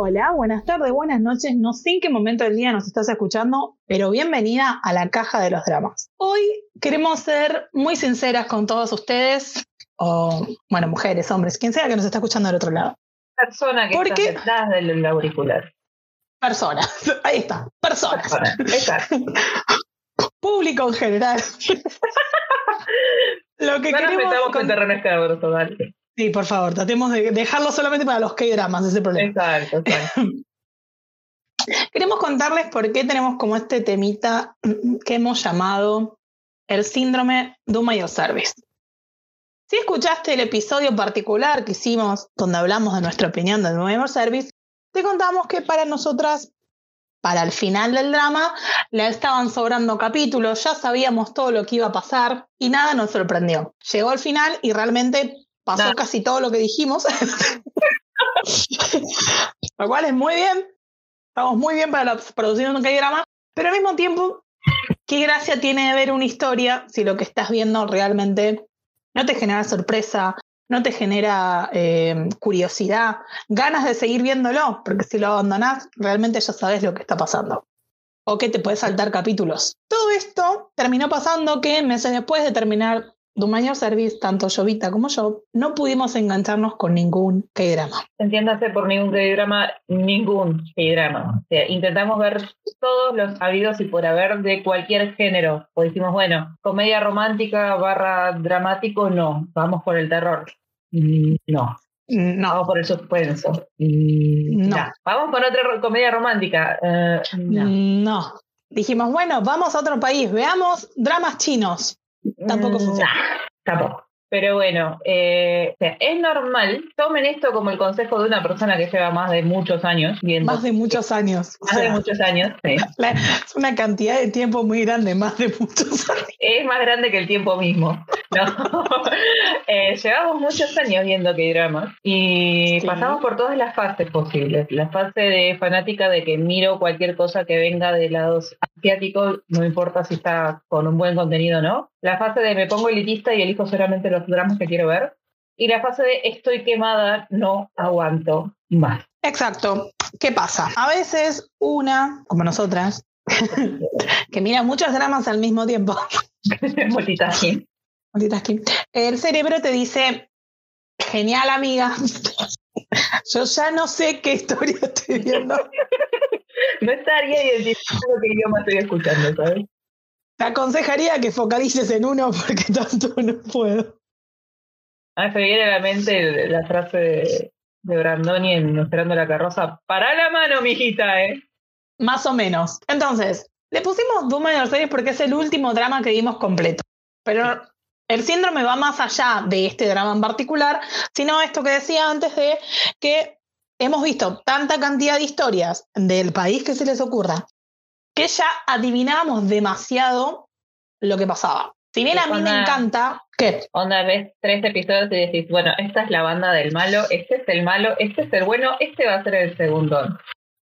Hola, buenas tardes, buenas noches. No sé en qué momento del día nos estás escuchando, pero bienvenida a la caja de los dramas. Hoy queremos ser muy sinceras con todos ustedes, o bueno, mujeres, hombres, quien sea que nos está escuchando del otro lado. Persona que Porque- está detrás del auricular. Personas, ahí está, personas. Persona. Exacto. Público en general. Lo que No nos queremos metamos con- dale. Sí, por favor, tratemos de dejarlo solamente para los K-dramas, ese problema. Exacto, exacto. Queremos contarles por qué tenemos como este temita que hemos llamado el síndrome Do My Service. Si escuchaste el episodio particular que hicimos donde hablamos de nuestra opinión del My Service, te contamos que para nosotras, para el final del drama, le estaban sobrando capítulos, ya sabíamos todo lo que iba a pasar y nada nos sorprendió. Llegó el final y realmente pasó Nada. casi todo lo que dijimos. lo cual es muy bien, Estamos muy bien para de un K-drama, pero al mismo tiempo, ¿qué gracia tiene ver una historia si lo que estás viendo realmente no te genera sorpresa, no te genera eh, curiosidad, ganas de seguir viéndolo? Porque si lo abandonás, realmente ya sabes lo que está pasando. O que te puedes saltar capítulos. Todo esto terminó pasando que meses después de terminar Mayor Service, tanto Jovita como yo, no pudimos engancharnos con ningún K-drama. Entiéndase por ningún drama, ningún drama. O sea, intentamos ver todos los habidos y por haber de cualquier género. O decimos, bueno, comedia romántica barra dramático, no. Vamos por el terror. Mm, No. No, Vamos por el suspenso. Mm, No. ya. Vamos por otra comedia romántica. Eh, no. No. Dijimos, bueno, vamos a otro país, veamos dramas chinos. Tampoco Mm, funciona. nah, tampoco. Pero bueno, eh, o sea, es normal. Tomen esto como el consejo de una persona que lleva más de muchos años viendo. Más de muchos años. Más de muchos años, sí. la- es una cantidad de tiempo muy grande, más de muchos años. Es más grande que el tiempo mismo. ¿no? Eh, llevamos muchos años viendo que dramas y Sí. pasamos por todas las fases posibles. La fase de fanática de que miro cualquier cosa que venga de lados asiáticos, no importa si está con un buen contenido o no. La fase de me pongo elitista y elijo solamente los dramas que quiero ver. Y la fase de estoy quemada, no aguanto más. Exacto. ¿Qué pasa? A veces una, como nosotras, que mira muchos dramas al mismo tiempo, Multitasking. multitasking, el cerebro te dice, genial amiga, yo ya no sé qué historia estoy viendo. No estaría identificando qué idioma estoy escuchando, ¿sabes? Te aconsejaría que focalices en uno porque tanto no puedo. Ah, se viene a la mente la frase de, de Brandoni en Esperando la carroza. ¡Para la mano, mijita, eh! Más o menos. Entonces, le pusimos Doom Mayor Series porque es el último drama que vimos completo. Pero el síndrome va más allá de este drama en particular, sino esto que decía antes de que hemos visto tanta cantidad de historias del país que se les ocurra que ya adivinamos demasiado lo que pasaba. Si bien a mí me encanta, ¿qué? Onda, ves tres episodios y decís, bueno, esta es la banda del malo, este es el malo, este es el bueno, este va a ser el segundo.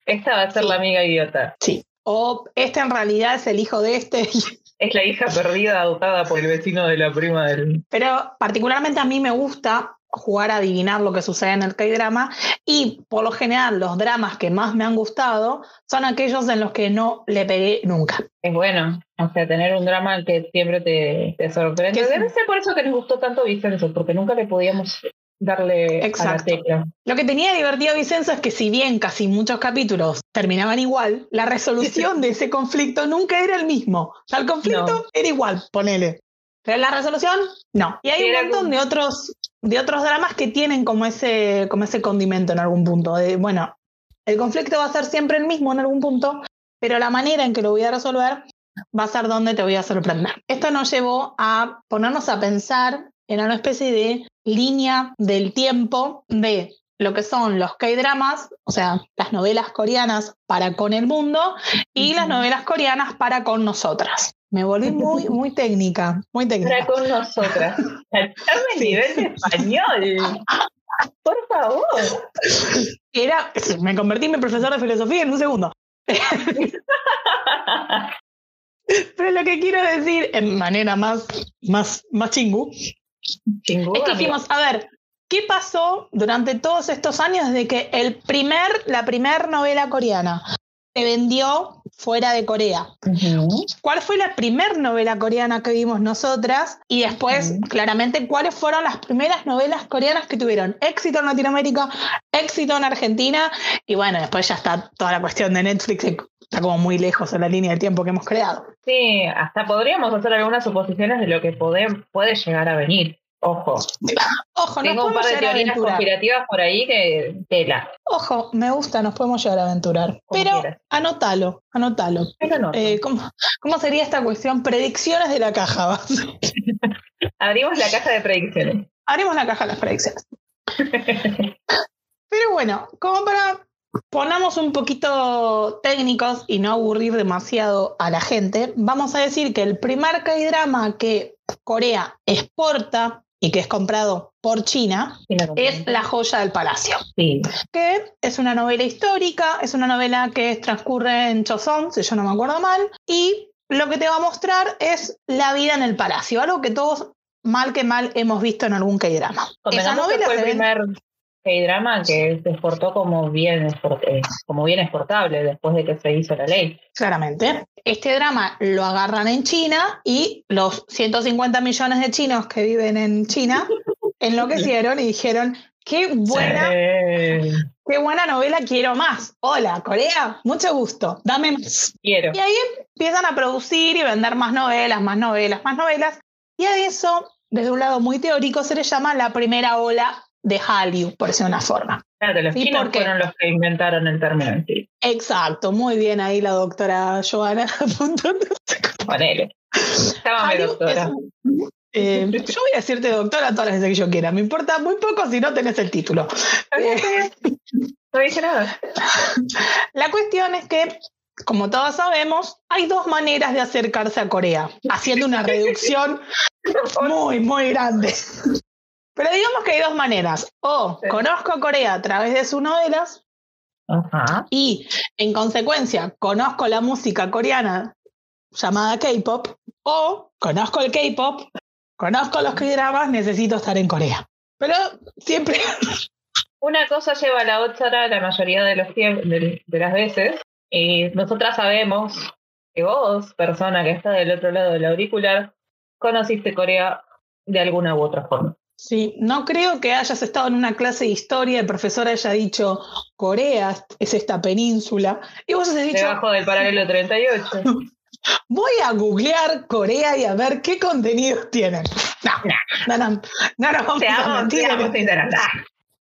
Esta va a ser Sí. la amiga idiota. Sí. O este en realidad es el hijo de este Es la hija perdida adoptada por el vecino de la prima del... Pero particularmente a mí me gusta jugar a adivinar lo que sucede en el K-drama y por lo general los dramas que más me han gustado son aquellos en los que no le pegué nunca. Es bueno, o sea, tener un drama que siempre te, te sorprende. Que sí. Debe ser por eso que nos gustó tanto Vicenzo, porque nunca le podíamos darle a la Exacto. tecla. Lo que tenía divertido Vicenzo es que si bien casi muchos capítulos terminaban igual, la resolución de ese conflicto nunca era el mismo. O sea, el conflicto No. era igual, ponele. Pero la resolución, no. Y hay Sí, un montón como- de otros, de otros dramas que tienen como ese, como ese condimento en algún punto. Bueno, el conflicto va a ser siempre el mismo en algún punto, pero la manera en que lo voy a resolver va a ser donde te voy a sorprender. Esto nos llevó a ponernos a pensar en una especie de línea del tiempo de lo que son los K-dramas, o sea, las novelas coreanas para con el mundo y las novelas coreanas para con nosotras. Me volví muy, muy técnica, muy Para técnica. con nosotras. Saltarme el nivel de español. Por favor. Era, me convertí en mi profesor de filosofía en un segundo. Pero lo que quiero decir, en manera más, más, más chingu, Chinguda, es que dijimos, a ver, ¿Qué pasó durante todos estos años desde que el primer, la primera novela coreana se vendió fuera de Corea? ¿Cuál fue la primera novela coreana que vimos nosotras? Y después, claramente, ¿cuáles fueron las primeras novelas coreanas que tuvieron éxito en Latinoamérica, éxito en Argentina? Y bueno, después ya está toda la cuestión de Netflix, está como muy lejos en la línea de tiempo que hemos creado. Sí, hasta podríamos hacer algunas suposiciones de lo que puede, puede llegar a venir. Ojo. Ojo, Tengo un par de teorías conspirativas por ahí que tela. Ojo, me gusta, nos podemos llegar a aventurar. Pero anótalo, anótalo. Eh, ¿cómo, ¿cómo, sería esta cuestión? Predicciones de la caja. Abrimos la caja de predicciones. Abrimos la caja de las predicciones. Pero bueno, como para ponamos un poquito técnicos y no aburrir demasiado a la gente, vamos a decir que el primer K-drama que Corea exporta y que es comprado por China, es La joya del palacio, que es una novela histórica, es una novela que transcurre en Choson, si yo no me acuerdo mal, y lo que te va a mostrar es la vida en el palacio, algo que todos mal que mal hemos visto en algún K-drama. Esa novela fue el primer K-drama que se exportó como bien, eh, como bien exportable después de que se hizo la ley. Claramente. Este drama lo agarran en China y los 150 millones de chinos que viven en China enloquecieron y dijeron, qué buena, qué buena novela, quiero más. Hola, Corea, mucho gusto, dame más. Quiero. Y ahí empiezan a producir y vender más novelas, más novelas, más novelas. Y a eso, desde un lado muy teórico, se le llama la primera ola de Hallyu, por decir una forma. Claro, los chinos fueron los que inventaron el término sí. Exacto, muy bien ahí la doctora Joana Ponele. Llámame doctora. Eh, yo voy a decirte doctora todas las veces que yo quiera. Me importa muy poco si no tenés el título. Eh, no dice nada. La cuestión es que, como todos sabemos, hay dos maneras de acercarse a Corea, haciendo una reducción muy, muy grande. Pero digamos que hay dos maneras. O conozco Corea a través de sus novelas y en consecuencia conozco la música coreana llamada K-pop o conozco el K-pop, conozco los K-dramas, necesito estar en Corea. Pero siempre... Una cosa lleva a la otra la mayoría de, los de, de las veces. Y nosotras sabemos que vos, persona que está del otro lado del auricular, conociste Corea de alguna u otra forma. Sí, no creo que hayas estado en una clase de historia y el profesor haya dicho Corea es esta península y vos has dicho debajo del paralelo 38. Voy a googlear Corea y a ver qué contenidos tienen. No, no, no, no, no, vamos a mentir.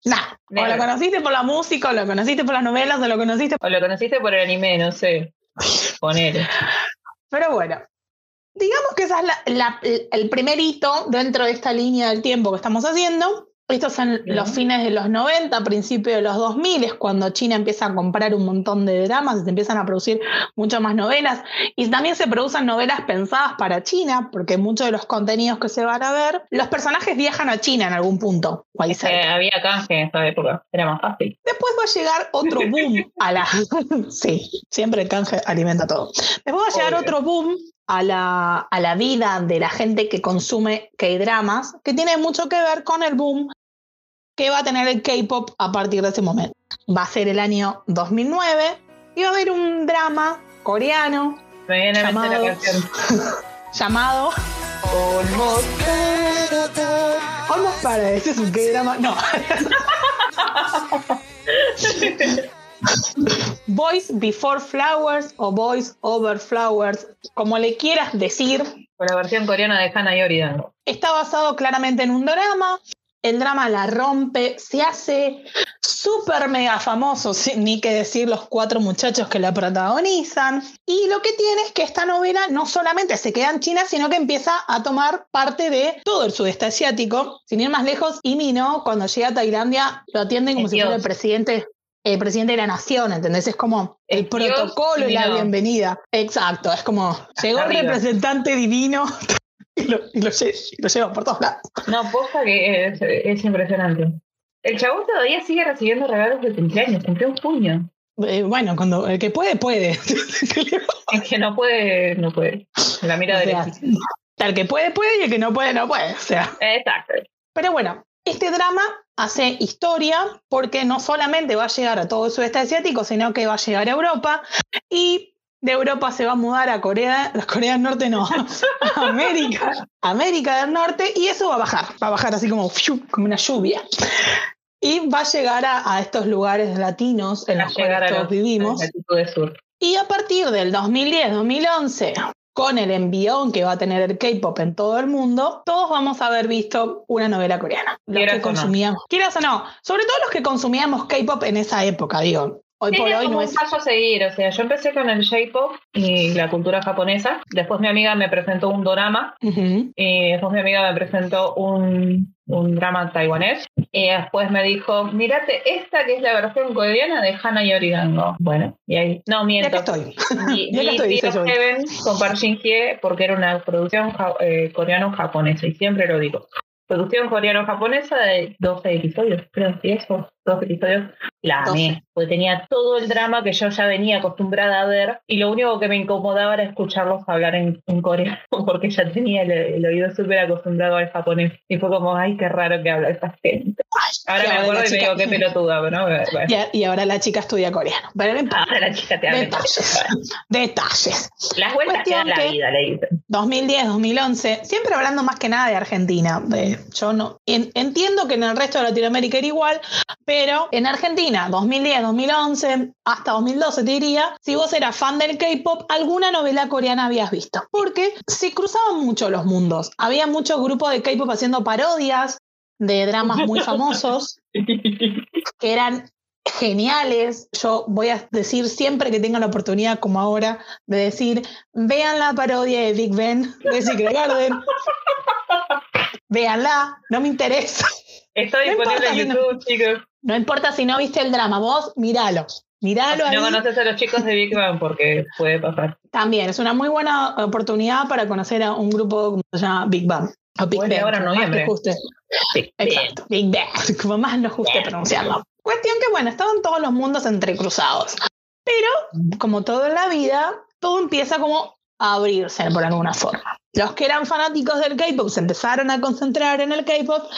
No, o lo conociste por la música, o lo conociste por las novelas, o lo conociste O lo conociste por el anime, no sé. Ponele. Pero bueno, digamos que ese es el primer hito dentro de esta línea del tiempo que estamos haciendo. Estos son los fines de los 90, principios de los 2000, es cuando China empieza a comprar un montón de dramas y se empiezan a producir muchas más novelas. Y también se producen novelas pensadas para China, porque muchos de los contenidos que se van a ver, los personajes viajan a China en algún punto. había canje en esa época, era más fácil. Después va a llegar otro boom a la... sí, siempre el canje alimenta todo. Después va a llegar otro boom a la, a la, vida de la gente que consume K-dramas, que tiene mucho que ver con el boom que va a tener el K-pop a partir de ese momento. Va a ser el año 2009 y va a haber un drama coreano llamado, llamado Almost Almost Paradise. es un K-drama. No. Boys Before Flowers o Boys Over Flowers, como le quieras decir. Con la versión coreana de Hannah Yoridan. Está basado claramente en un drama el drama la rompe, se hace súper mega famoso, ni que decir los cuatro muchachos que la protagonizan. Y lo que tiene es que esta novela no solamente se queda en China, sino que empieza a tomar parte de todo el sudeste asiático. Sin ir más lejos, Mino, cuando llega a Tailandia, lo atienden como si fuera el presidente el presidente de la nación, ¿entendés? Es como el, protocolo y la bienvenida. Exacto, es como llegó el representante divino y lo, lleva por todos lados. No, posta que es, impresionante. El chabón todavía sigue recibiendo regalos de cumpleaños, cumplió un puño. Eh, bueno, cuando el que puede, puede. el que no puede, no puede. La mira o El que puede, puede y el que no puede, no puede. O sea. Exacto. Pero bueno, este drama hace historia porque no solamente va a llegar a todo el sudeste asiático, sino que va a llegar a Europa y de Europa se va a mudar a Corea, Corea del Norte no, a América, América del Norte y eso va a bajar, va a bajar así como, como una lluvia. Y va a llegar a, estos lugares latinos en los cuales todos vivimos. Y a partir del 2010-2011, con el envión que va a tener el K-pop en todo el mundo, todos vamos a haber visto una novela coreana. Los que consumíamos. Quieras o no, sobre todo los que consumíamos K-pop en esa época, digo. Hoy por hoy no es. un paso a seguir, o sea, yo empecé con el J-pop y la cultura japonesa. Después mi amiga me presentó un drama y después mi amiga me presentó un, un drama taiwanés. Y después me dijo, mírate esta que es la versión coreana de Hana y Origango. Bueno, y ahí. No, miento. Ya estoy. Y, ya estoy, Heaven con Park Shin Hye porque era una producción eh, coreano-japonesa y siempre lo digo producción coreano-japonesa de 12 episodios, creo, y eso, 12 episodios. La amé, porque tenía todo el drama que yo ya venía acostumbrada a ver y lo único que me incomodaba era escucharlos hablar en, coreano, porque ya tenía el, oído súper acostumbrado al japonés. Y fue como, ay, qué raro que habla esta gente. ahora me acuerdo y me digo, qué pelotuda, ¿no? Y, ahora la chica estudia coreano. Pero ahora la chica te habla Detalles. Detalles. Las vueltas que dan la vida, le dicen. 2010, 2011, siempre hablando más que nada de Argentina. yo no entiendo que en el resto de Latinoamérica era igual, pero en Argentina, 2010, 2011, hasta 2012 te diría, si vos eras fan del K-pop, alguna novela coreana habías visto. Porque se cruzaban mucho los mundos. Había muchos grupos de K-pop haciendo parodias de dramas muy famosos que eran geniales. Yo voy a decir siempre que tenga la oportunidad, como ahora, de decir, vean la parodia de Big Ben de Secret Garden. Véanla, no me interesa. Está disponible en YouTube, chicos. No importa si no viste el drama, vos míralo. Míralo no conoces a los chicos de Big Bang porque puede pasar. También es una muy buena oportunidad para conocer a un grupo como se llama Big Bang. O Big Bang. Ahora noviembre. Exacto. Big Bang. Como más nos guste pronunciarlo. Cuestión que, bueno, estaban todos los mundos entrecruzados. Pero, como todo en la vida, todo empieza como a abrirse por alguna forma. Los que eran fanáticos del K-pop se empezaron a concentrar en el K-pop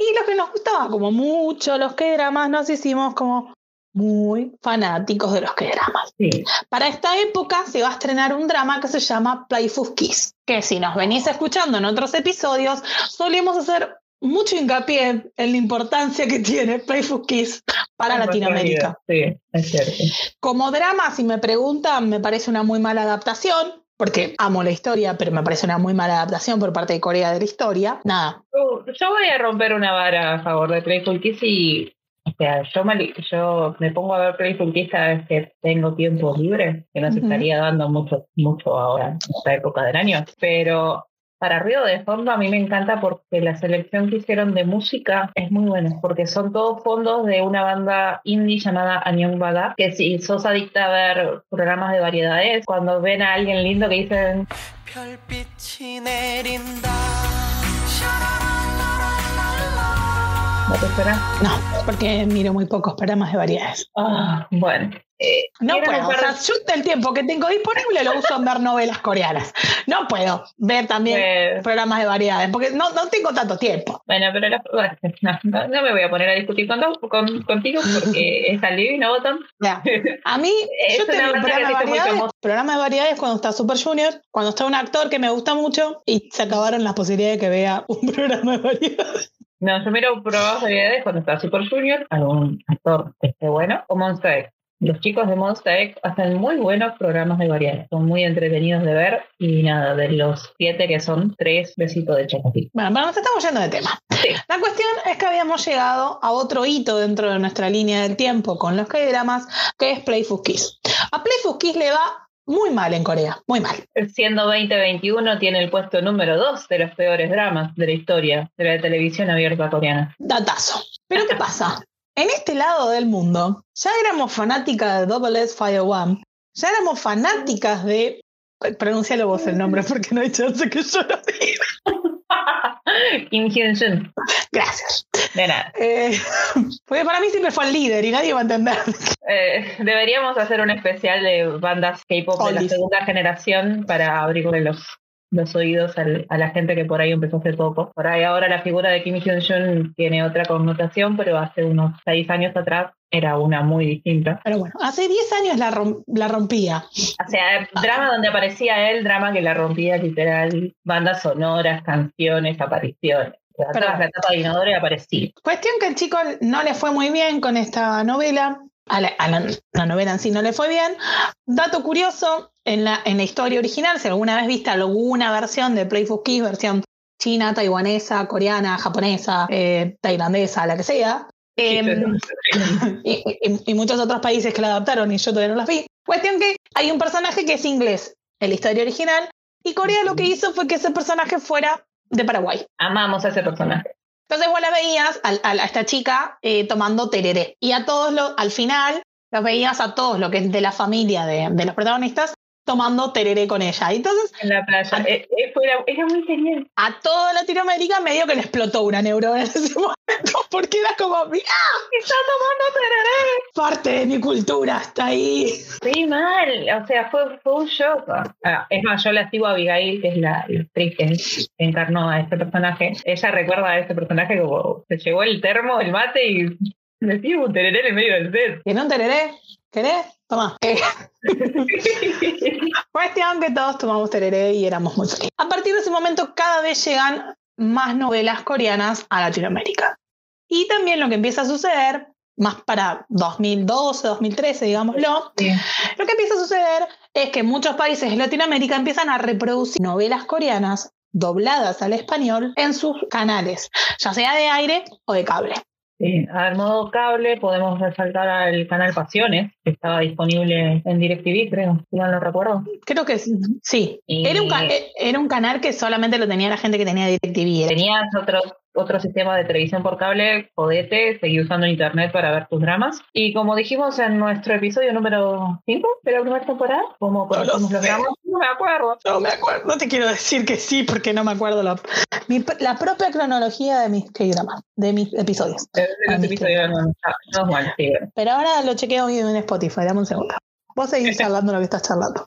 y los que nos gustaba como mucho los K-dramas nos hicimos como muy fanáticos de los K-dramas. Para esta época se va a estrenar un drama que se llama Playful Kiss, que si nos venís escuchando en otros episodios, solemos hacer mucho hincapié en la importancia que tiene Playful Kiss para Latinoamérica. Sí, es cierto. Como drama, si me preguntan, me parece una muy mala adaptación, porque amo la historia, pero me parece una muy mala adaptación por parte de Corea de la historia. Nada. Yo voy a romper una vara a favor de Playful Kiss y o sea, yo me, yo me pongo a ver Playful Kiss cada vez que tengo tiempo libre, que no se estaría dando mucho, mucho ahora, en esta época del año. Pero para Río de Fondo a mí me encanta porque la selección que hicieron de música es muy buena, porque son todos fondos de una banda indie llamada Anyong Bada, que si sos adicta a ver programas de variedades, cuando ven a alguien lindo que dicen... ¿No te? No, porque miro muy pocos programas de variedades. Ah, bueno, eh, no puedo, o sea, yo el tiempo que tengo disponible lo uso en ver novelas coreanas. No puedo ver también programas de variedades, porque no, no tengo tanto tiempo. Bueno, pero no, no, me voy a poner a discutir con, con contigo porque es living, ¿no, Botón? A mí, yo tengo un programa de, variedades, programa de variedades cuando está Super Junior, cuando está un actor que me gusta mucho y se acabaron las posibilidades de que vea un programa de variedades. No, yo miro variedades cuando está Super Junior, algún actor que esté bueno, o Monster los chicos de Monster X hacen muy buenos programas de variedades. Son muy entretenidos de ver. Y nada, de los siete que son tres, besitos de chocolate. Bueno, pero nos estamos yendo de tema. La cuestión es que habíamos llegado a otro hito dentro de nuestra línea del tiempo con los K-dramas, que es Playful Kiss. A Playful Kiss le va muy mal en Corea, muy mal. Siendo 2021, tiene el puesto número dos de los peores dramas de la historia de la televisión abierta coreana. Datazo. Pero ¿qué pasa? En este lado del mundo, ya éramos fanáticas de Double S Fire One, ya éramos fanáticas de. Pronuncialo vos el nombre porque no hay chance que yo lo diga. Kim Hyun Gracias. De nada. Eh, porque para mí siempre fue el líder y nadie va a entender. Eh, deberíamos hacer un especial de bandas K-pop de la segunda generación para abrirle los los oídos a la gente que por ahí empezó hace poco. Por ahí ahora la figura de Kim Hyun-jun tiene otra connotación, pero hace unos seis años atrás era una muy distinta. Pero bueno, hace diez años la, la rompía. O sea, drama donde aparecía él, drama que la rompía literal, bandas sonoras, canciones, apariciones. Pero, la etapa de Inodoro aparecía. Cuestión que el chico no le fue muy bien con esta novela. A, la, novela en sí no le fue bien. Dato curioso, en la, en la historia original, si alguna vez viste alguna versión de Playful Kiss, versión china, taiwanesa, coreana, japonesa, eh, tailandesa, la que sea, em, y, muchos otros países que la adaptaron y yo todavía no las vi. Cuestión que hay un personaje que es inglés en la historia original y Corea lo que hizo fue que ese personaje fuera de Paraguay. Amamos a ese personaje. Entonces vos la veías a, esta chica eh, tomando tereré. Y a todos los, al final, los veías a todos lo que es de la familia de, de los protagonistas tomando tereré con ella. Entonces, en la playa. Eh, eh, era, muy genial. A toda Latinoamérica medio que le explotó una neurona en ese momento, porque era como, ¡mira! ¡Está tomando tereré! Parte de mi cultura está ahí. Sí, mal. O sea, fue, fue un shock. Ah, es más, yo la sigo a Abigail, que es la, actriz que encarnó a este personaje. Ella recuerda a este personaje como se llevó el termo, el mate y me un tereré en medio del set. ¿Tiene un tereré? ¿Querés? Toma. Cuestión que todos tomamos tereré y éramos muy felices. A partir de ese momento, cada vez llegan más novelas coreanas a Latinoamérica. Y también lo que empieza a suceder, más para 2012, 2013, digámoslo, lo que empieza a suceder es que muchos países de Latinoamérica empiezan a reproducir novelas coreanas dobladas al español en sus canales, ya sea de aire o de cable. Sí, a modo cable podemos resaltar al canal Pasiones, que estaba disponible en DirecTV, creo, si no recuerdo. Creo que sí. Era, un era un canal que solamente lo tenía la gente que tenía DirecTV. Tenías otros otro sistema de televisión por cable, podete, seguir usando internet para ver tus dramas. Y como dijimos en nuestro episodio número 5 de la primera temporada, como no los dramas, no me acuerdo. No me acuerdo, no te quiero decir que sí porque no me acuerdo la, la propia cronología de mis K-dramas, de mis episodios. Pero ahora lo chequeo en Spotify, dame un segundo. Vos seguís charlando lo que estás charlando.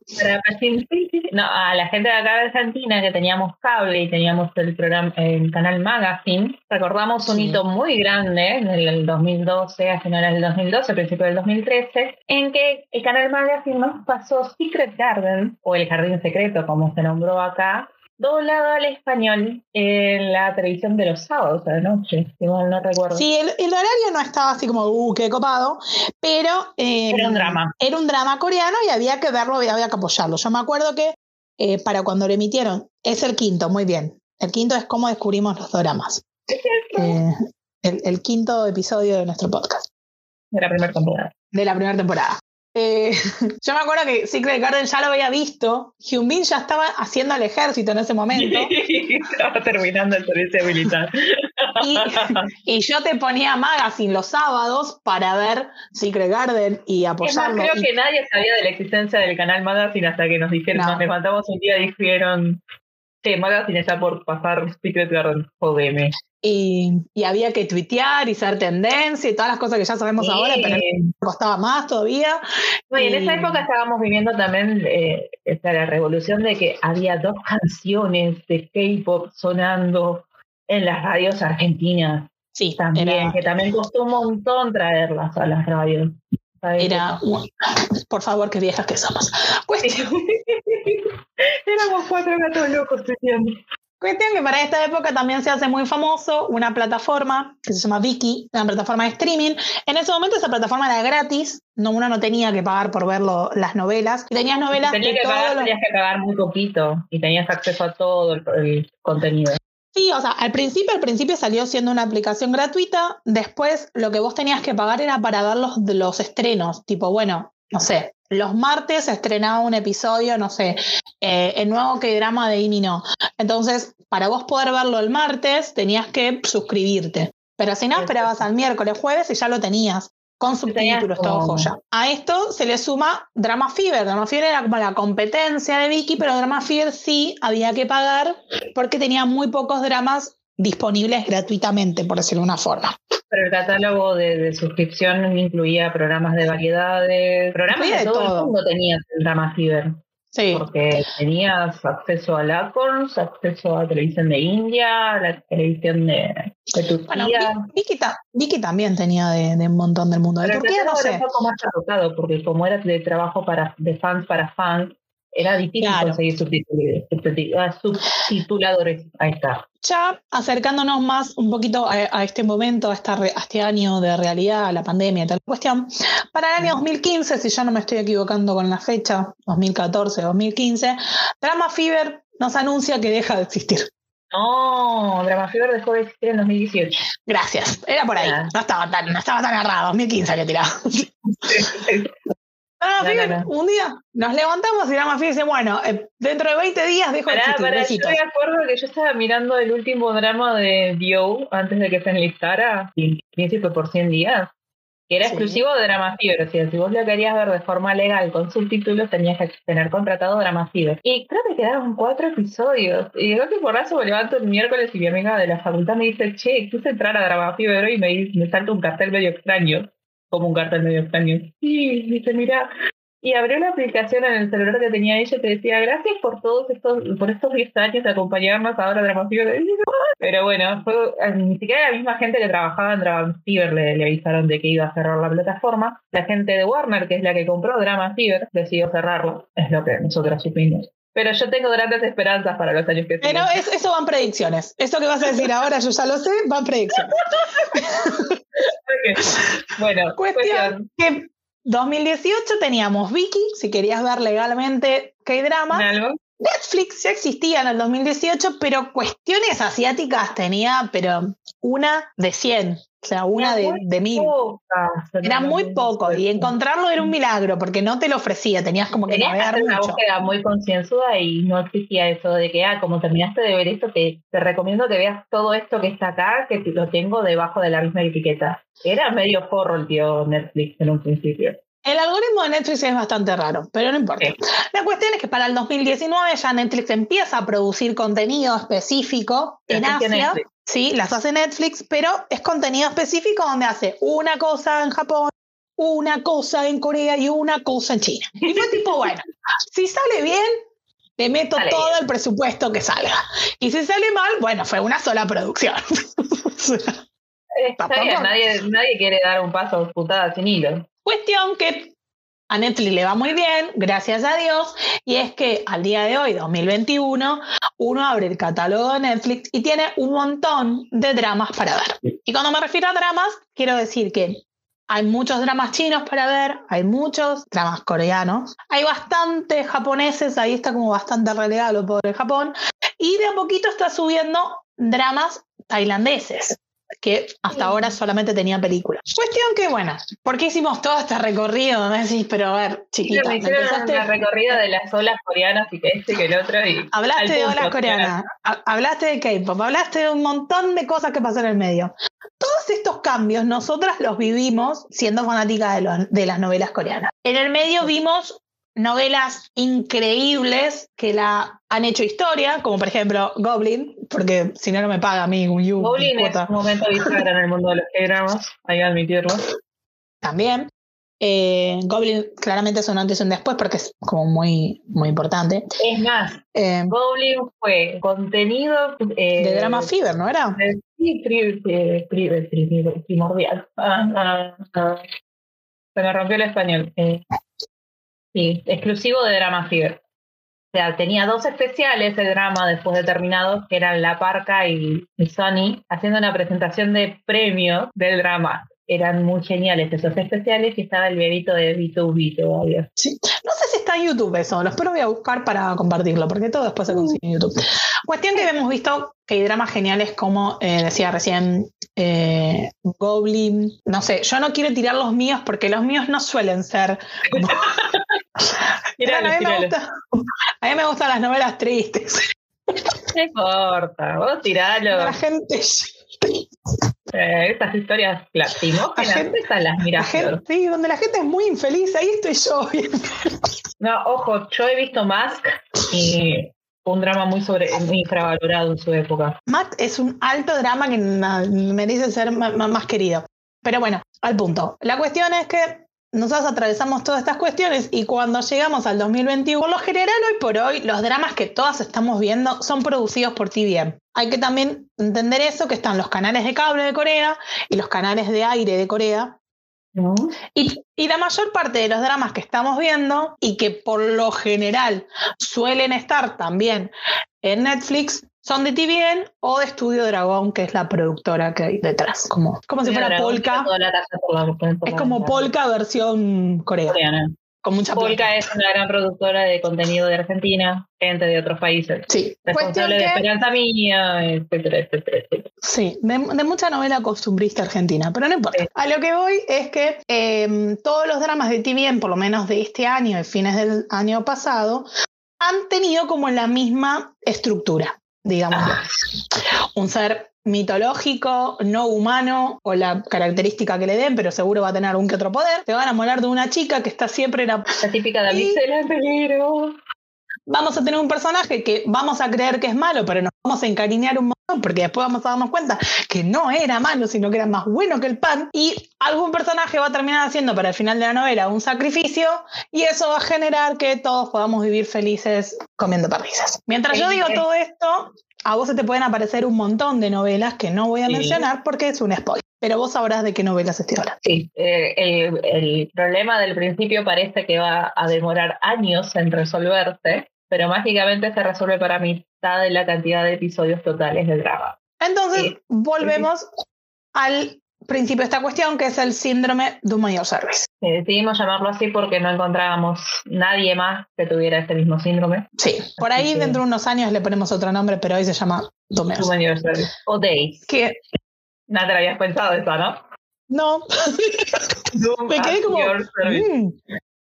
No, a la gente de acá de Argentina que teníamos cable y teníamos el programa, el canal Magazine, recordamos un hito muy grande en el 2012, a finales del 2012, principio del 2013, en que el canal Magazine nos pasó Secret Garden, o el Jardín Secreto, como se nombró acá, doblado al español en la televisión de los sábados a la noche, si no recuerdo. Sí, el, horario no estaba así como, uh, qué copado, pero... Eh, era un drama. Era un drama coreano y había que verlo y había que apoyarlo. Yo me acuerdo que eh, para cuando lo emitieron, es el quinto, muy bien. El quinto es cómo descubrimos los dramas. Eh, el, el quinto episodio de nuestro podcast. De la primera temporada. De la primera temporada. Eh, yo me acuerdo que Secret Garden ya lo había visto. Hyunbin ya estaba haciendo el ejército en ese momento. estaba terminando el servicio militar. y, yo te ponía Magazine los sábados para ver Secret Garden y apoyarlo. creo que nadie sabía de la existencia del canal Magazine hasta que nos dijeron, nos levantamos un día y dijeron, sí, Magazine está por pasar Secret Garden, jodeme. Y, había que tuitear y ser tendencia y todas las cosas que ya sabemos ahora, pero costaba más todavía. y, en esa época estábamos viviendo también eh, la revolución de que había dos canciones de K-pop sonando en las radios argentinas. Sí, también, que también costó un montón traerlas a las radios. Era, por favor, qué viejas que somos. Éramos cuatro gatos locos, Cuestión que para esta época también se hace muy famoso una plataforma que se llama Viki, una plataforma de streaming. En ese momento esa plataforma era gratis, no, uno no tenía que pagar por ver las novelas. Y tenías novelas tenías que pagar, Tenías que pagar muy poquito y tenías acceso a todo el, contenido. Sí, o sea, al principio, al principio salió siendo una aplicación gratuita, después lo que vos tenías que pagar era para ver los, los estrenos, tipo, bueno, no sé, los martes estrenaba un episodio, no sé, eh, el nuevo que drama de Imi no. Entonces, para vos poder verlo el martes, tenías que suscribirte. Pero si no, esperabas al miércoles, jueves y ya lo tenías. Con subtítulos, todo joya. A esto se le suma Drama Fever. Drama Fever era como la competencia de Vicky, pero Drama Fever sí había que pagar porque tenía muy pocos dramas disponibles gratuitamente, por decirlo de una forma. Pero el catálogo de, suscripción incluía programas de variedades, programas de, todo, el mundo tenía el Drama Fever. Sí. Porque tenías acceso a Acorns, acceso a televisión de India, la televisión de, de Turquía. Bueno, Vicky, ta- Vicky también tenía de, de un montón del mundo. De Pero Turquía no sé. un poco más porque como era de trabajo para de fans para fans, era difícil Claro. conseguir ah, subtituladores. Ahí está. Ya acercándonos más un poquito a, a este momento, a, esta re- a este año de realidad, a la pandemia y tal cuestión, para el año 2015, si ya no me estoy equivocando con la fecha, 2014, 2015, Drama Fever nos anuncia que deja de existir. No, Drama Fever dejó de existir en 2018. Gracias, era por ahí, Ah. no estaba tan, no estaba tan errado, 2015 que tiraba. Drama No, Fever, no, no. un día nos levantamos y Drama Fever dice, bueno, eh, dentro de 20 días dejo de Pará, existir, pará, yo me acuerdo que yo estaba mirando el último drama de Dio antes de que se enlistara, y Príncipe por 100 días, que era Sí. exclusivo de Drama Fever. O sea, si vos lo querías ver de forma legal con subtítulos, tenías que tener contratado Drama Fever. Y creo que quedaron cuatro episodios. Y de golpe por razo me levanto el miércoles y mi amiga de la facultad me dice, che, quise entrar a Drama Fever y me, me salta un cartel medio extraño. Como un cartel medio extraño. Sí, dice, mira, y abrió una aplicación en el celular que tenía ella y te decía, gracias por todos estos, por estos 10 años de acompañarnos ahora a Drama Fever. Y yo, "Ah". Pero bueno, fue, eh, ni siquiera la misma gente que trabajaba en Drama Fever le, le avisaron de que iba a cerrar la plataforma. La gente de Warner, que es la que compró Drama Fever, decidió cerrarlo. Es lo que nosotros supimos. Pero yo tengo grandes esperanzas para los años que Pero siguen. es- eso van predicciones. Eso que vas a decir ahora, yo ya lo sé, van predicciones. Bueno, Cuestión que 2018 teníamos Vicky, si querías ver legalmente K-drama. ¿Algo? Netflix ya existía en el 2018, pero cuestiones asiáticas tenía, pero una de 100, o sea, una de, de mil. Pocas, Era muy poco y encontrarlo era un milagro porque no te lo ofrecía, tenías como que Tenías que navegar una mucho. búsqueda muy concienzuda y no existía eso de que, ah, como terminaste de ver esto, te, te recomiendo que veas todo esto que está acá, que lo tengo debajo de la misma etiqueta. Era medio forro el tío Netflix en un principio. El algoritmo de Netflix es bastante raro, pero no importa. Sí. La cuestión es que para el 2019 ya Netflix empieza a producir contenido específico en Las hace Asia. Netflix. Sí, las hace Netflix, pero es contenido específico donde hace una cosa en Japón, una cosa en Corea y una cosa en China. Y fue tipo, bueno, si sale bien, le meto Sale todo bien. el presupuesto que salga. Y si sale mal, bueno, fue una sola producción. O sea, Está Tampoco. bien, nadie, nadie quiere dar un paso putada sin hilo. Cuestión que a Netflix le va muy bien, gracias a Dios, y es que al día de hoy, 2021, uno abre el catálogo de Netflix y tiene un montón de dramas para ver. Y cuando me refiero a dramas, quiero decir que hay muchos dramas chinos para ver, hay muchos dramas coreanos, hay bastantes japoneses, ahí está como bastante relegado lo pobre Japón, y de a poquito está subiendo dramas tailandeses que hasta ahora solamente tenía películas. Cuestión que, bueno, ¿por qué hicimos todo este recorrido? Me decís, pero a ver, chiquita, empezaste- una recorrida de las olas coreanas y que este y que el otro. Y hablaste de olas coreanas, ha- hablaste de K-pop, hablaste de un montón de cosas que pasan en el medio. Todos estos cambios nosotras los vivimos siendo fanáticas de, los- de las novelas coreanas. En el medio vimos novelas increíbles que la han hecho historia, como por ejemplo Goblin, porque si no, no me paga a mí un yu- Goblin es un momento bisagra en el mundo de los K-dramas, hay que admitirlo. también. Eh, Goblin claramente es un antes y un después porque es como muy, muy importante. Es más, Eh, Goblin fue contenido eh, de Drama Fever, ¿no era? sí, eh, pri- primordial. Ah, ah, ah. Se me rompió el español. Sí, exclusivo de Drama Fever. O sea, tenía dos especiales de drama después de terminados, que eran La Parca y, y Sony, haciendo una presentación de premio del drama. Eran muy geniales esos especiales y estaba el bebito de B2B todavía. Sí. No sé si está en YouTube eso, lo espero voy a buscar para compartirlo, porque todo después se consigue en YouTube. Cuestión que hemos visto que hay dramas geniales como eh, decía recién eh, Goblin. No sé, yo no quiero tirar los míos porque los míos no suelen ser. como- a, mí me gusta- a mí me gustan las novelas tristes. No importa, vos tiralo. La gente, Eh, estas historias lastimosas, La gente- esas las la miras sí, donde la gente es muy infeliz, ahí estoy yo. No, ojo, yo he visto Mask y un drama muy sobre muy infravalorado en su época. Matt es un alto drama que merece ser ma- más querido. Pero bueno, al punto. La cuestión es que nosotros atravesamos todas estas cuestiones y cuando llegamos al 2021, por lo general hoy por hoy, los dramas que todas estamos viendo son producidos por TVN. Hay que también entender eso, que están los canales de cable de Corea y los canales de aire de Corea. Y, y la mayor parte de los dramas que estamos viendo y que por lo general suelen estar también en Netflix son de TVN o de Estudio Dragón, que es la productora que hay detrás. Como, como si fuera Polka. Es como Polka versión coreana. Con mucha Polka es una gran productora de contenido de Argentina, gente de otros países. Sí. Responsable de Esperanza Mía, etcétera, etcétera, etcétera. Sí, de, mucha novela costumbrista argentina, pero no importa. A lo que voy es que em, todos los dramas de TVN, por lo menos de este año y fines del año pasado, han tenido como la misma estructura digamos. Ah. Un ser mitológico, no humano, o la característica que le den, pero seguro va a tener algún que otro poder. Te van a molar de una chica que está siempre en la... La típica de en peligro vamos a tener un personaje que vamos a creer que es malo, pero nos vamos a encariñar un montón porque después vamos a darnos cuenta que no era malo, sino que era más bueno que el pan. Y algún personaje va a terminar haciendo para el final de la novela un sacrificio y eso va a generar que todos podamos vivir felices comiendo perdices. Mientras yo digo todo esto, a vos se te pueden aparecer un montón de novelas que no voy a mencionar porque es un spoiler. Pero vos sabrás de qué novelas estoy hablando. Sí, eh, el, el, problema del principio parece que va a demorar años en resolverse, pero mágicamente se resuelve para mitad de la cantidad de episodios totales del drama. Entonces, volvemos al principio de esta cuestión, que es el síndrome de un mayor service. decidimos llamarlo así porque no encontrábamos nadie más que tuviera este mismo síndrome. Sí, por ahí dentro de unos años le ponemos otro nombre, pero hoy se llama Mayor Service. O Day. Que... Nada te habías pensado eso, ¿no? No. Me quedé como... Mm,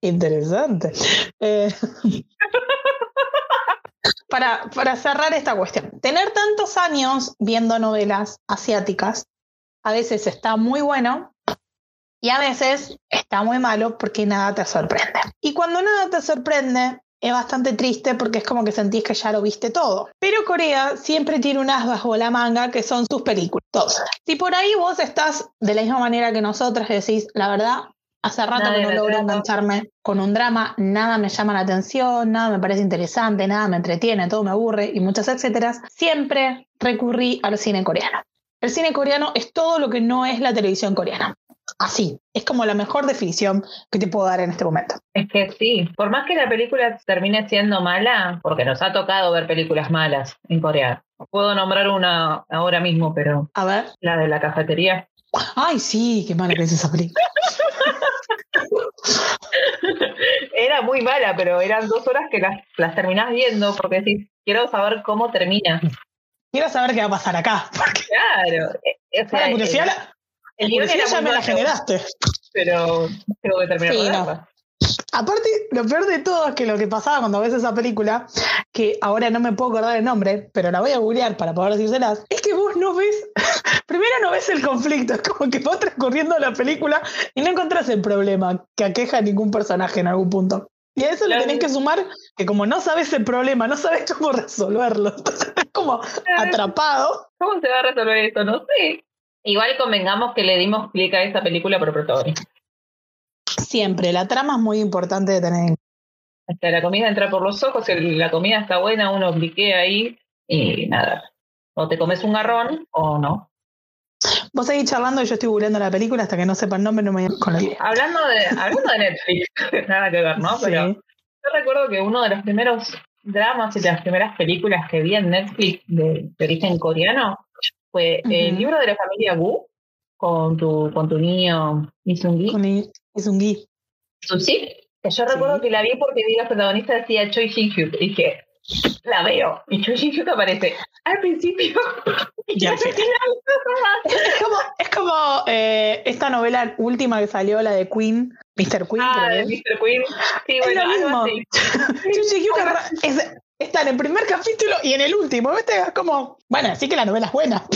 interesante. Eh... para, para cerrar esta cuestión, tener tantos años viendo novelas asiáticas a veces está muy bueno y a veces está muy malo porque nada te sorprende. Y cuando nada te sorprende, es bastante triste porque es como que sentís que ya lo viste todo. Pero Corea siempre tiene un as bajo la manga que son sus películas. Si por ahí vos estás de la misma manera que nosotras decís, la verdad, Hace rato que no logro engancharme con un drama, nada me llama la atención, nada me parece interesante, nada me entretiene, todo me aburre y muchas etcétera. Siempre recurrí al cine coreano. El cine coreano es todo lo que no es la televisión coreana. Así, es como la mejor definición que te puedo dar en este momento. Es que sí, por más que la película termine siendo mala, porque nos ha tocado ver películas malas en Corea. Puedo nombrar una ahora mismo, pero... A ver. La de la cafetería. Ay, sí, qué mala que es esa película. Era muy mala, pero eran dos horas que las, las terminás viendo porque decís, quiero saber cómo termina. Quiero saber qué va a pasar acá. Claro. Eh, o la curiosidad, el, ya me la generaste. Pero tengo que terminar Aparte, lo peor de todo es que lo que pasaba cuando ves esa película, que ahora no me puedo acordar el nombre, pero la voy a googlear para poder decírselas, es que vos no ves, primero no ves el conflicto, es como que vas transcurriendo la película y no encontrás el problema que aqueja a ningún personaje en algún punto. Y a eso le tenés que sumar que como no sabes el problema, no sabes cómo resolverlo, entonces estás como atrapado. ¿Cómo se va a resolver esto? No sé. Igual convengamos que le dimos clic a esa película por protagonista. Siempre, la trama es muy importante de tener. Hasta la comida entra por los ojos, si la comida está buena, uno cliquea ahí y nada. O te comes un garrón o no. Vos seguís charlando y yo estoy googleando la película hasta que no sepa el nombre, no me con la idea. Hablando de, hablando de Netflix, nada que ver, ¿no? Pero yo recuerdo que uno de los primeros dramas y de las primeras películas que vi en Netflix de, origen coreano fue el libro de la familia Wu con tu, con tu niño Isungi. Es un gui. ¿Sí? Que yo recuerdo que la vi porque vi la protagonista decía Choi Shin Hyuk. Y dije, la veo. Y Choi Shin Hyuk aparece al principio. Y al final. es como, es como eh, esta novela última que salió, la de Queen, Mr. Queen. Ah, de Mr. Queen. Sí, es bueno, lo mismo. Choi Shin Hyuk es, está en el primer capítulo y en el último. ¿Viste? Es como, bueno, sí que la novela es buena.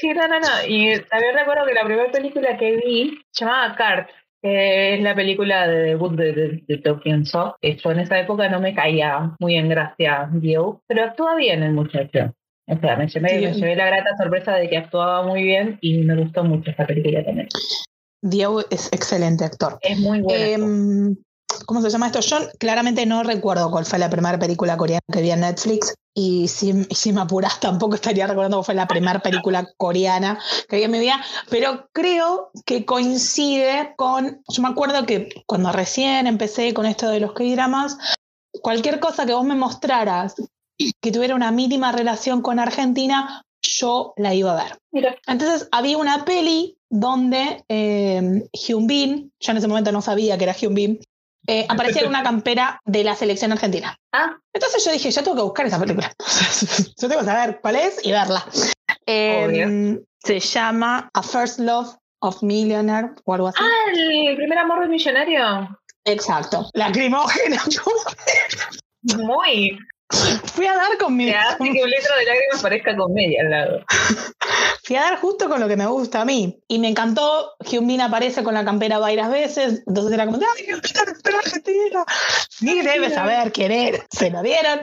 Sí, no, no, no. Y también recuerdo que la primera película que vi se llamaba Cart, que es la película de debut de, de, de Tokyo So. Yo en esa época no me caía muy en gracia Dio, pero actúa bien el muchacho. O sea, me llevé, me llevé la grata sorpresa de que actuaba muy bien y me gustó mucho esta película también. Diego es excelente actor. Es muy bueno. Em, ¿Cómo se llama esto? Yo claramente no recuerdo cuál fue la primera película coreana que vi en Netflix. Y si, si me apuras, tampoco estaría recordando cuál fue la primera película coreana que vi en mi vida. Pero creo que coincide con. Yo me acuerdo que cuando recién empecé con esto de los K-dramas, cualquier cosa que vos me mostraras que tuviera una mínima relación con Argentina, yo la iba a ver. Mira. Entonces había una peli donde eh, Hyun Bin, yo en ese momento no sabía que era Hyun Bin, eh, aparecía en una campera de la selección argentina. Ah, Entonces yo dije, yo tengo que buscar esa película. yo tengo que saber cuál es y verla. Eh, Obvio. se llama A First Love of Millionaire o algo así. ah, el primer amor del millonario. Exacto. Lacrimógena. Muy. Fui a dar con mi. Que hace que un litro de lágrimas parezca comedia al lado. Fui a dar justo con lo que me gusta a mí. Y me encantó. Hyun Bin aparece con la campera varias veces. Entonces era como, ¡ay, Bin, espera Argentina! Ni debe saber quién era. Se lo dieron.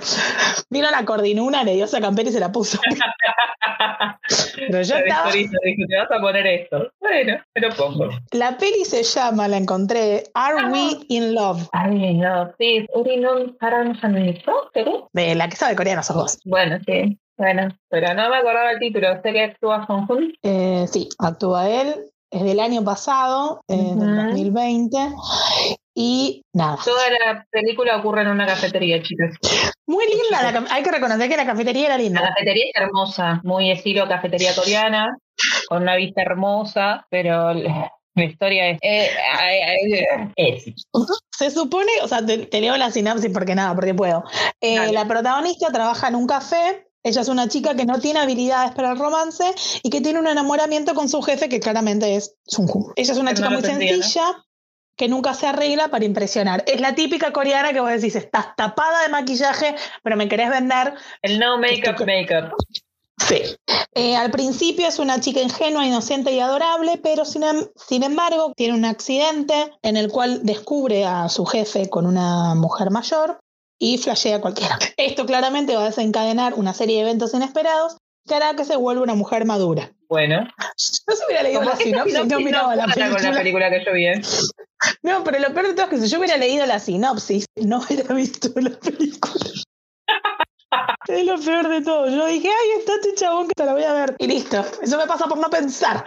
Vino la coordinuna, le dio esa campera y se la puso. Pero yo La estaba. dijo, te vas a poner esto. Bueno, me lo pongo. La peli se llama, la encontré, Are We in Love? Ay, no, sí. Uri no paranos en el ¿pero? De la que sabe coreano sos vos. Bueno, sí. Bueno, pero no me acordaba el título. Sé que actúa Hong Hun. Eh, sí, actúa él. Es del año pasado, eh, del Ujú. 2020. Y nada. Toda la película ocurre en una cafetería, chicas. Muy linda. la hay que reconocer que la cafetería era La linda. cafetería es hermosa, muy estilo cafetería coreana, con una vista hermosa, pero la, la historia es... eh. Se supone, o sea, te, te leo la sinapsis porque nada, porque puedo. Eh, la protagonista trabaja en un café. Ella es una chica que no tiene habilidades para el romance y que tiene un enamoramiento con su jefe que claramente es Sung-Ho. Ella es una chica no muy tendría, ¿no? sencilla que nunca se arregla para impresionar. Es la típica coreana que vos decís, estás tapada de maquillaje, pero me querés vender. El no make-up, make-up. Sí. Eh, al principio es una chica ingenua, inocente y adorable, pero sin, em- sin embargo tiene un accidente en el cual descubre a su jefe con una mujer mayor y flashea a cualquiera. Esto claramente va a desencadenar una serie de eventos inesperados que hará que se vuelva una mujer madura. Bueno, No se hubiera leído la sinopsis, no miraba la con la película. película que yo vi. ¿eh? No, pero lo peor de todo es que si yo hubiera leído la sinopsis, no hubiera visto la película. Es lo peor de todo. Yo dije, ay, está este chabón que te la voy a ver. Y listo. Eso me pasa por no pensar.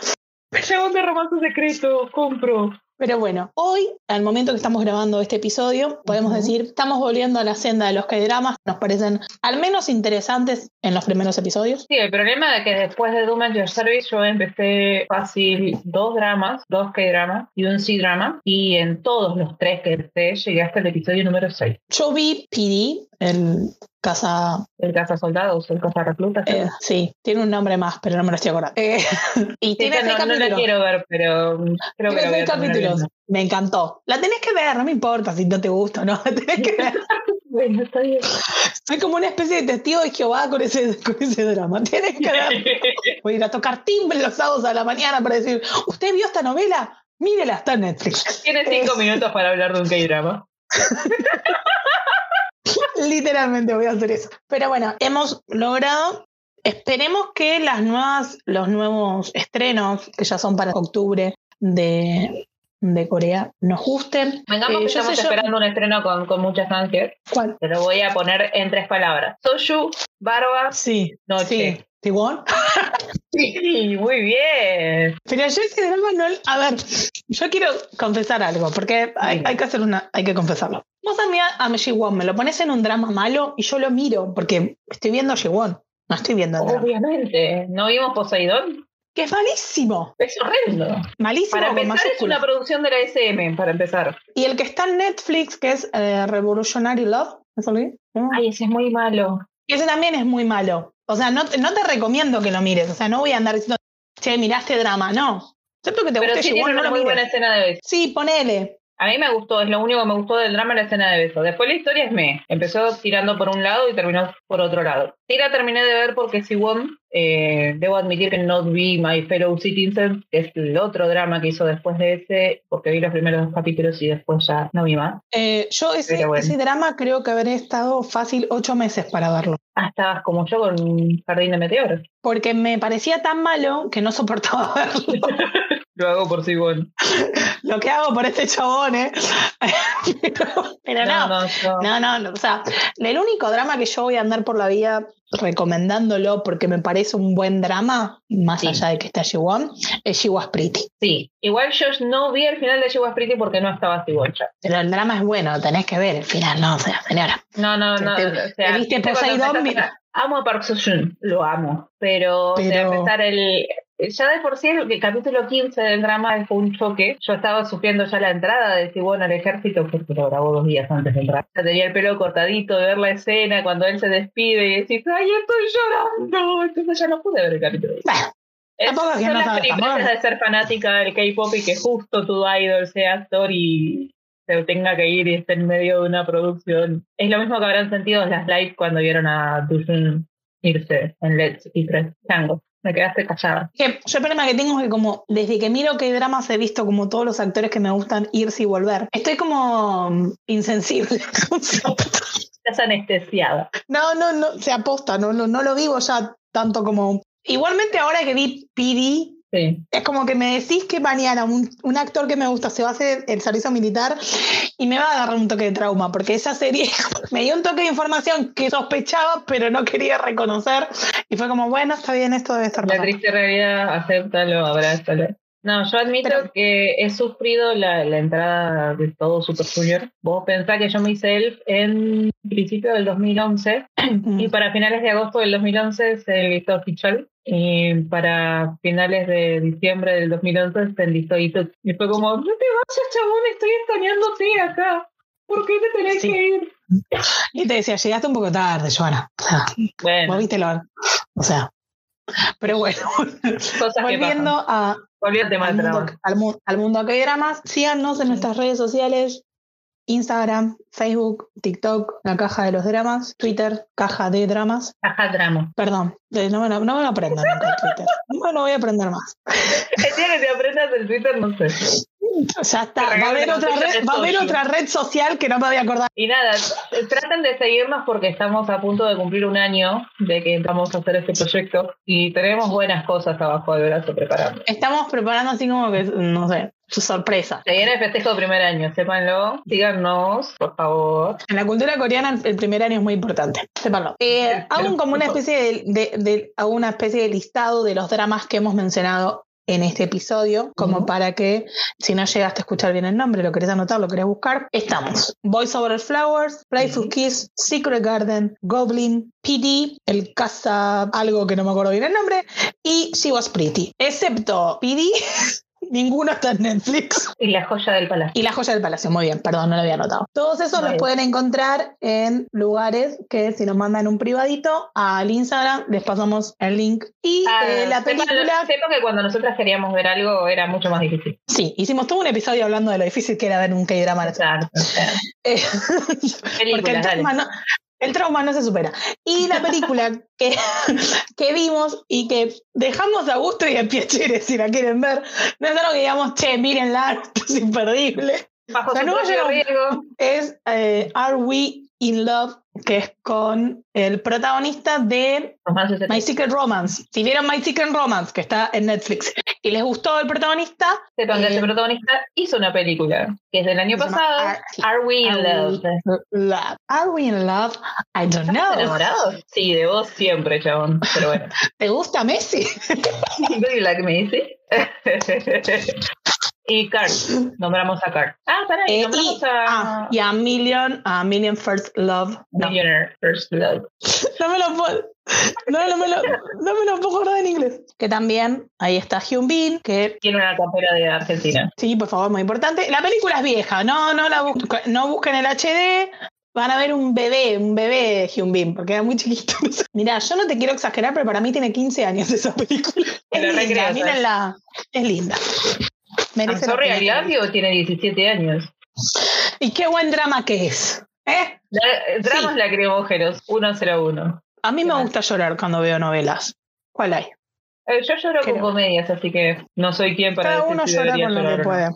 Chabón de romance secreto, compro. Pero bueno, hoy, al momento que estamos grabando este episodio, podemos Ujú. decir, estamos volviendo a la senda de los K-dramas. Nos parecen al menos interesantes en los primeros episodios. Sí, el problema es que después de Doom at Your Service yo empecé fácil dos dramas, dos K-dramas y un C-drama. Y en todos los tres que empecé llegué hasta el episodio número 6. Yo vi PD, el casa. El Casa Soldados, el Casa Reclutas. eh, sí, tiene un nombre más, pero no me lo estoy acordando. Eh, y tiene Esta seis no, no la capítulos. quiero ver, pero creo que Tiene seis capítulos. viendo. Me encantó. La tenés que ver, no me importa si no te gusta o no. La tenés que ver. Bueno, está bien. Soy como una especie de testigo de Jehová con ese, con ese drama. Tienes que ver. Voy a ir a tocar timbre los sábados a la mañana para decir, ¿usted vio esta novela? Mírela, está en Netflix. Tiene cinco minutos para hablar de un K-drama. Literalmente voy a hacer eso. Pero bueno, hemos logrado. Esperemos que las nuevas, los nuevos estrenos, que ya son para octubre de, de Corea, nos gusten. Vengamos Eh, que estamos sé, yo- esperando un estreno con, con muchas ansias. ¿Cuál? Te lo voy a poner en tres palabras. Soju, barba, Sí. noche. Sí. ¿Tiguan? Sí, muy bien. Pero yo ese drama no. A ver, yo quiero confesar algo, porque hay, que hacer una. Hay que confesarlo. Vos a mí a, a Ji-won me lo pones en un drama malo y yo lo miro, porque estoy viendo a Ji-won, no estoy viendo drama. Obviamente. ¿No vimos Poseidón? Que es malísimo. Es horrendo. Malísimo Para empezar, es una producción de la SM, para empezar. Y el que está en Netflix, que es eh, Revolutionary Love, ¿eso lo vi? ¿No? Ay, ese es muy malo. Y ese también es muy malo. O sea, no, te- no te recomiendo que lo mires. O sea, no voy a andar diciendo, che, miraste drama. No. Excepto que te Pero guste sí tiene no una muy buena mires. escena de besos. Sí, ponele. A mí me gustó, es lo único que me gustó del drama, la escena de besos. Después la historia es me. Empezó tirando por un lado y terminó por otro lado. Sí la terminé de ver porque Siwon, eh, debo admitir que no vi My Fellow Citizen, que es el otro drama que hizo después de ese, porque vi los primeros dos capítulos y después ya no vi más. Eh, yo ese, bueno. ese drama creo que habré estado fácil ocho meses para verlo. Ah, estabas como yo con Jardín de Meteoros. Porque me parecía tan malo que no soportaba verlo. Lo hago por Sibón. Lo que hago por este chabón, ¿eh? pero, no, no, no, no, O sea, el único drama que yo voy a andar por la vida recomendándolo porque me parece un buen drama, más allá de que está Jiwon, es She Was Pretty. Sí, igual yo no vi el final de She Was Pretty porque no estaba Jiwon Pero el drama es bueno, tenés que ver el final, no, o sea, señora. No, no, no. Te, o sea, viste Poseidon? Amo a Park Seo-joon, lo amo, pero, pero... O empezar el, ya de por sí el, capítulo 15 del drama fue un choque. Yo estaba sufriendo ya la entrada de Sibón al ejército porque lo grabó dos días antes de entrar. tenía el pelo cortadito de ver la escena cuando él se despide y decís, ¡ay, estoy llorando! Entonces ya no pude ver el capítulo. Es, son no las de ser fanática del K-pop y que justo tu idol sea actor y se tenga que ir y esté en medio de una producción. Es lo mismo que habrán sentido las live cuando vieron a Dushin irse en Let's y Tango me quedaste callada. yo el problema que tengo es que como desde que miro que dramas he visto como todos los actores que me gustan irse y volver. Estoy como mm, insensible. Estás anestesiada. No, no, no, se aposta, no, no, no lo vivo ya tanto como... Igualmente ahora que vi PD, es como que me decís que mañana un, un, actor que me gusta se va a hacer el servicio militar y me va a agarrar un toque de trauma, porque esa serie me dio un toque de información que sospechaba, pero no quería reconocer. Y fue como, bueno, está bien, esto debe estar La triste realidad, acéptalo, abrázalo. No, yo admito que he sufrido la, la, entrada de todo Super Junior. Vos pensás que yo me hice Elf en principio del 2011 y para finales de agosto del 2011 se listó oficial y para finales de diciembre del 2011 se enlistó y fue como, no te vayas chabón, estoy extrañándote acá. ¿Por qué te tenés que ir? Y te decía, llegaste un poco tarde, Joana. O sea, bueno. viste lo... O sea, pero bueno, volviendo a, al, mundo, al, al, mundo que dramas, síganos en nuestras redes sociales, Instagram, Facebook, TikTok, la caja de los dramas, Twitter, caja de dramas. Caja de drama. Perdón, no me, no me lo nunca Twitter. No lo voy a aprender más. El día que te aprendas el Twitter, no sé. Ya está. Va a, haber otra red, va a haber otra red social que no me voy a acordar. Y nada, traten de seguirnos porque estamos a punto de cumplir un año de que vamos a hacer este proyecto y tenemos buenas cosas abajo del brazo preparando. Estamos preparando así como que, no sé, su sorpresa. Se viene el festejo de primer año, sépanlo, síganos, por favor. En la cultura coreana el primer año es muy importante, sépanlo. Eh, hago como una especie de, de, una especie de listado de los dramas que hemos mencionado en este episodio, como para que si no llegaste a escuchar bien el nombre, lo querés anotar, lo querés buscar, estamos. Voice Over Flowers, Playful Kiss, Secret Garden, Goblin, PD, el casa algo que no me acuerdo bien el nombre, y She Was Pretty. Excepto PD, Ninguno está en Netflix. Y la joya del palacio. Y la joya del palacio, muy bien, perdón, no lo había notado. Todos esos los pueden encontrar en lugares que si nos mandan un privadito al Instagram, les pasamos el link. Y ah, eh, la película... Sepa que cuando nosotras queríamos ver algo era mucho más difícil. Sí, hicimos todo un episodio hablando de lo difícil que era ver un K-drama. Exacto. Eh, porque el el trauma no se supera. Y la película que, que vimos y que dejamos a gusto y a Piacere si la quieren ver, no es algo que digamos, che, mírenla, esto es imperdible. Bajo la su riesgo. Es eh, Are We in Love que es con el protagonista de My Secret Romance. Si vieron My Secret Romance, que está en Netflix, y les gustó el protagonista. Sepan que ese eh, protagonista hizo una película, que es del año pasado. Are, We in love? Are We in Love? I don't know. enamorados? Sí, de vos siempre, chabón. Pero bueno. ¿Te gusta Messi? Do you like Messi? Y Cart, nombramos a Cart. Ah, para ahí, eh, nombramos a. Ah, y a Million, a Million First Love. Millionaire First Love. no me lo puedo. No, no, me lo, no me lo puedo acordar en inglés. Que también ahí está Hyun Bin, que tiene una campera de Argentina. Sí, por favor, muy importante. La película es vieja, no, no la no busquen el HD. Van a ver un bebé, un bebé de Hyun Bin, porque era muy chiquito. Mira, yo no te quiero exagerar, pero para mí tiene 15 años esa película. Es linda, mírenla. Es linda. Merece sorry, o tiene 17 años. Y qué buen drama que es. ¿Eh? dramas la lacrimógenos, 101. A mí me gusta llorar cuando veo novelas. ¿Cuál hay? Eh, yo lloro con comedias, así que no soy quien para Cada uno llora con lo que puede.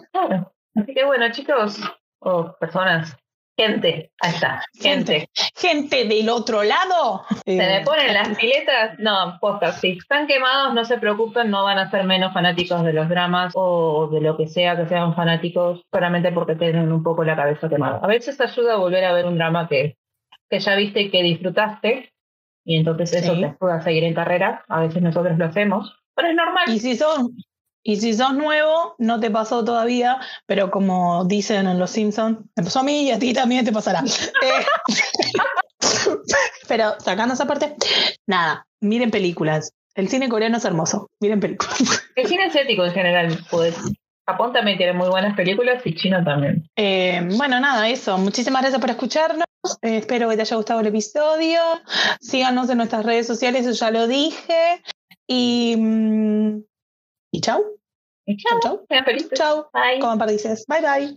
Así que bueno, chicos, o personas, Gente, ahí está, gente. Gente del otro lado. Se me eh, ponen las piletas, no, postas, si están quemados, no se preocupen, no van a ser menos fanáticos de los dramas o de lo que sea que sean fanáticos, solamente porque tienen un poco la cabeza quemada. A veces ayuda a volver a ver un drama que, que ya viste y que disfrutaste, y entonces eso te ayuda a seguir en carrera. A veces nosotros lo hacemos, pero es normal. Y si son y si sos nuevo, no te pasó todavía, pero como dicen en Los Simpsons, me pasó a mí y a ti también te pasará. Eh, pero sacando esa parte, nada, miren películas. El cine coreano es hermoso, miren películas. El cine asiático en general, pues. Japón también tiene muy buenas películas y China también. Eh, bueno, nada, eso. Muchísimas gracias por escucharnos. Eh, espero que te haya gustado el episodio. Síganos en nuestras redes sociales, eso ya lo dije. Y mm, y chao. Y chao. Chao. Chao. Bye. Como dices. Bye bye.